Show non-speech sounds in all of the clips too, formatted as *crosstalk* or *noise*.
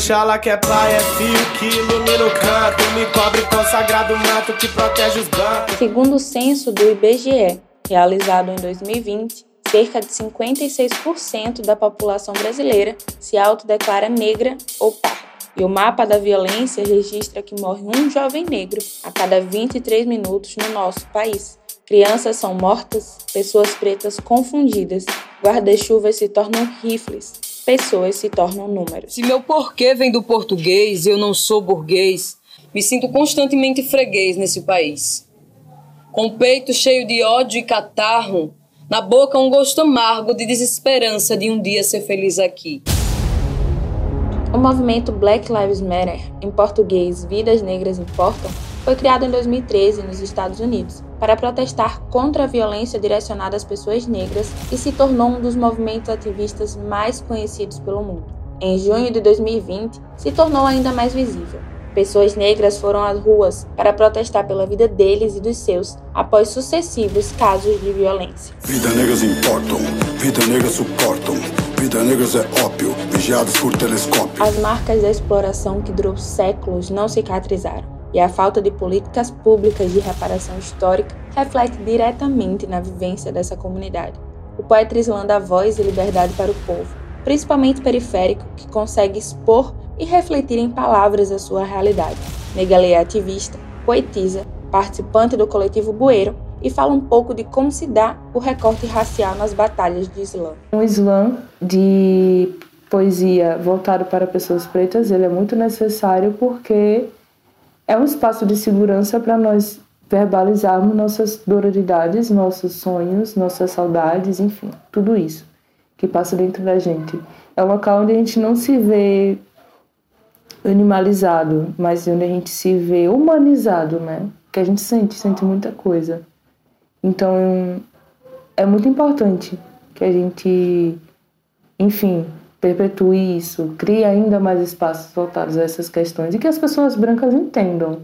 Oxalá que é pai, é filho que ilumina o canto. Me cobre com sagrado manto que protege os bancos. Segundo o censo do IBGE, realizado em 2020, cerca de 56% da população brasileira se autodeclara negra ou parda. E o mapa da violência registra que morre um jovem negro a cada 23 minutos no nosso país. Crianças são mortas, pessoas pretas confundidas, guarda-chuvas se tornam rifles, pessoas se tornam números. Se meu porquê vem do português, eu não sou burguês, me sinto constantemente freguês nesse país. Com o peito cheio de ódio e catarro, na boca um gosto amargo de desesperança de um dia ser feliz aqui. O movimento Black Lives Matter, em português Vidas Negras Importam, foi criado em 2013 nos Estados Unidos para protestar contra a violência direcionada às pessoas negras e se tornou um dos movimentos ativistas mais conhecidos pelo mundo. Em junho de 2020, se tornou ainda mais visível. Pessoas negras foram às ruas para protestar pela vida deles e dos seus após sucessivos casos de violência. Vida negras importam, vida negras suportam, vida negras é ópio, vigiados por telescópio. As marcas da exploração que durou séculos não cicatrizaram, e a falta de políticas públicas de reparação histórica reflete diretamente na vivência dessa comunidade. O poeta Islã dá voz e liberdade para o povo, principalmente periférico, que consegue expor e refletir em palavras a sua realidade. Negalê é ativista, poetisa, participante do coletivo Bueiro e fala um pouco de como se dá o recorte racial nas batalhas do Islã. O Islã de poesia voltado para pessoas pretas, ele é muito necessário porque é um espaço de segurança para nós verbalizarmos nossas dororidades, nossos sonhos, nossas saudades, enfim, tudo isso que passa dentro da gente. É um local onde a gente não se vê animalizado, mas onde a gente se vê humanizado, né? Que a gente sente, sente muita coisa. Então, é muito importante que a gente, enfim, perpetue isso, crie ainda mais espaços voltados a essas questões e que as pessoas brancas entendam.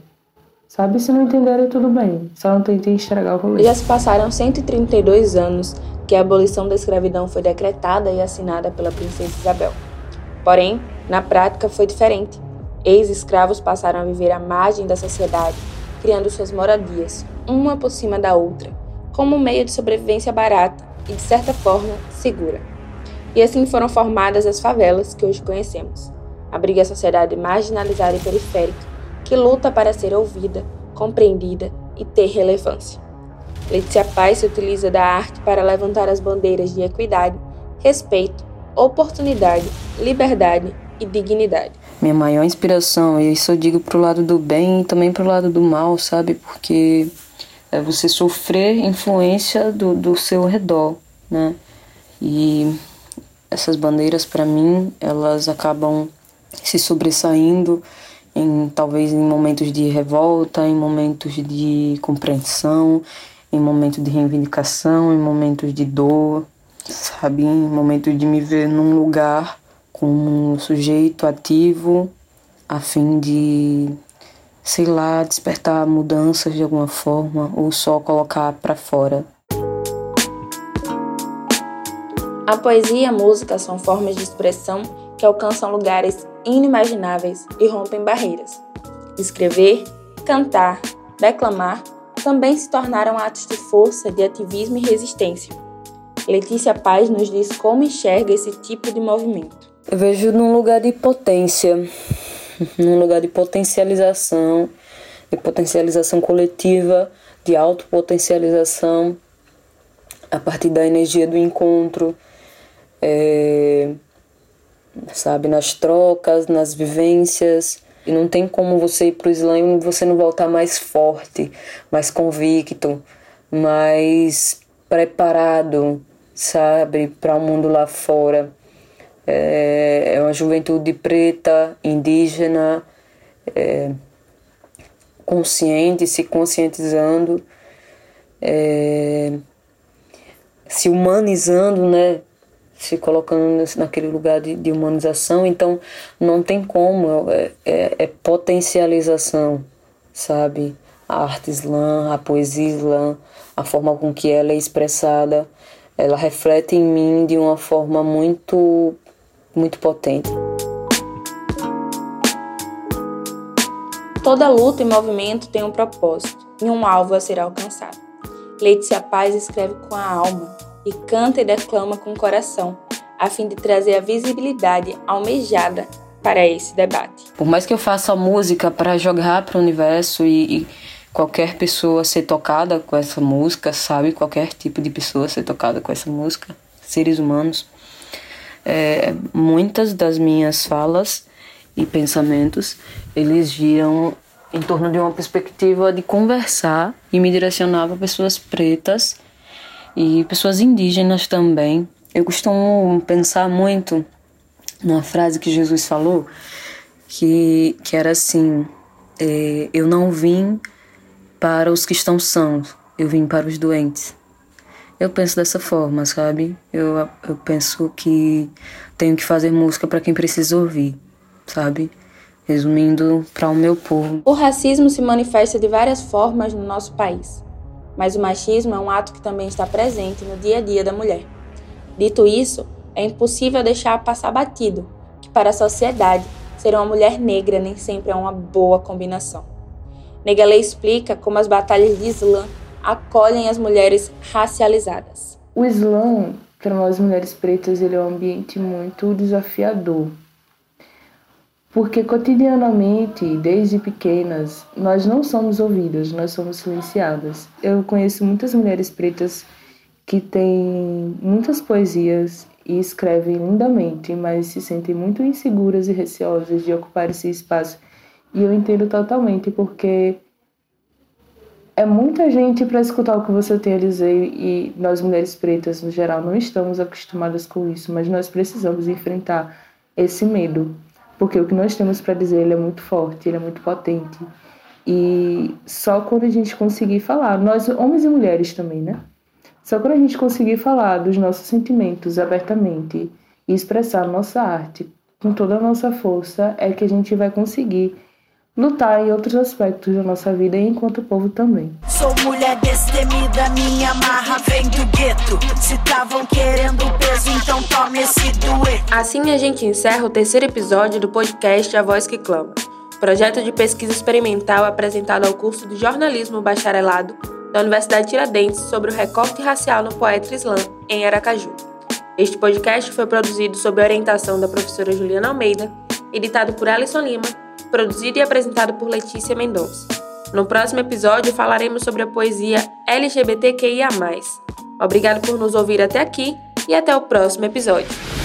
Sabe, se não entenderem, tudo bem. Só não tentem enxergar o rolê. Já se passaram 132 anos que a abolição da escravidão foi decretada e assinada pela princesa Isabel. Porém, na prática foi diferente. Ex-escravos passaram a viver à margem da sociedade, criando suas moradias, uma por cima da outra, como um meio de sobrevivência barata e, de certa forma, segura. E assim foram formadas as favelas que hoje conhecemos. Abriga a sociedade marginalizada e periférica, que luta para ser ouvida, compreendida e ter relevância. Letícia Paz se utiliza da arte para levantar as bandeiras de equidade, respeito, oportunidade, liberdade e dignidade minha maior inspiração. E isso eu digo pro lado do bem e também pro lado do mal, sabe? Porque é você sofrer influência do, do seu redor, né? E essas bandeiras, para mim, elas acabam se sobressaindo em talvez em momentos de revolta, em momentos de compreensão, em momentos de reivindicação, em momentos de dor, sabe? Em momentos de me ver num lugar como um sujeito ativo a fim de, sei lá, despertar mudanças de alguma forma ou só colocar para fora. A poesia e a música são formas de expressão que alcançam lugares inimagináveis e rompem barreiras. Escrever, cantar, declamar também se tornaram atos de força, de ativismo e resistência. Letícia Paz nos diz como enxerga esse tipo de movimento. Eu vejo num lugar de potência, *laughs* num lugar de potencialização, de potencialização coletiva, de autopotencialização, a partir da energia do encontro, é, sabe, nas trocas, nas vivências. E não tem como você ir para o Islã e você não voltar mais forte, mais convicto, mais preparado, sabe, para o mundo lá fora é, é uma juventude preta, indígena, é, consciente, se conscientizando, é, se humanizando, né? Se colocando naquele lugar de, de humanização, então não tem como, é, é, é, potencialização, sabe? A arte islã, a poesia islã, a forma com que ela é expressada, ela reflete em mim de uma forma muito muito potente. Toda luta e movimento tem um propósito e um alvo a ser alcançado. Letícia Paz escreve com a alma e canta e declama com o coração, a fim de trazer a visibilidade almejada para esse debate. Por mais que eu faça música para jogar para o universo e, e qualquer pessoa ser tocada com essa música, sabe? Qualquer tipo de pessoa ser tocada com essa música, seres humanos. É, muitas das minhas falas e pensamentos, eles giram em torno de uma perspectiva de conversar e me direcionar para pessoas pretas e pessoas indígenas também. Eu costumo pensar muito numa frase que Jesus falou, que, que era assim: é, Eu não vim para os que estão sãos, eu vim para os doentes. Eu penso dessa forma, sabe? Eu, eu penso que tenho que fazer música para quem precisa ouvir, sabe? Resumindo, para o meu povo. O racismo se manifesta de várias formas no nosso país, mas o machismo é um ato que também está presente no dia a dia da mulher. Dito isso, é impossível deixar passar batido que, para a sociedade, ser uma mulher negra nem sempre é uma boa combinação. Negalei explica como as batalhas de Islã acolhem as mulheres racializadas. O Islã, para nós mulheres pretas, ele é um ambiente muito desafiador. Porque cotidianamente, desde pequenas, nós não somos ouvidas, nós somos silenciadas. Eu conheço muitas mulheres pretas que têm muitas poesias e escrevem lindamente, mas se sentem muito inseguras e receosas de ocupar esse espaço e eu entendo totalmente, porque é muita gente para escutar o que você tem a dizer e nós mulheres pretas, no geral, não estamos acostumadas com isso, mas nós precisamos enfrentar esse medo, porque o que nós temos para dizer ele é muito forte, ele é muito potente. E só quando a gente conseguir falar, nós homens e mulheres também, né? Só quando a gente conseguir falar dos nossos sentimentos abertamente e expressar nossa arte com toda a nossa força, é que a gente vai conseguir lutar em outros aspectos da nossa vida e enquanto povo também. Sou mulher destemida, minha marra vem do gueto. Se estavam querendo peso, então tome esse dueto. Assim a gente encerra o terceiro episódio do podcast A Voz que Clama, projeto de pesquisa experimental apresentado ao curso de jornalismo bacharelado da Universidade Tiradentes sobre o recorte racial no poeta Islã, em Aracaju. Este podcast foi produzido sob a orientação da professora Juliana Almeida, editado por Alison Lima produzido e apresentado por Letícia Mendonça. No próximo episódio falaremos sobre a poesia LGBTQIA. Obrigado por nos ouvir até aqui e até o próximo episódio.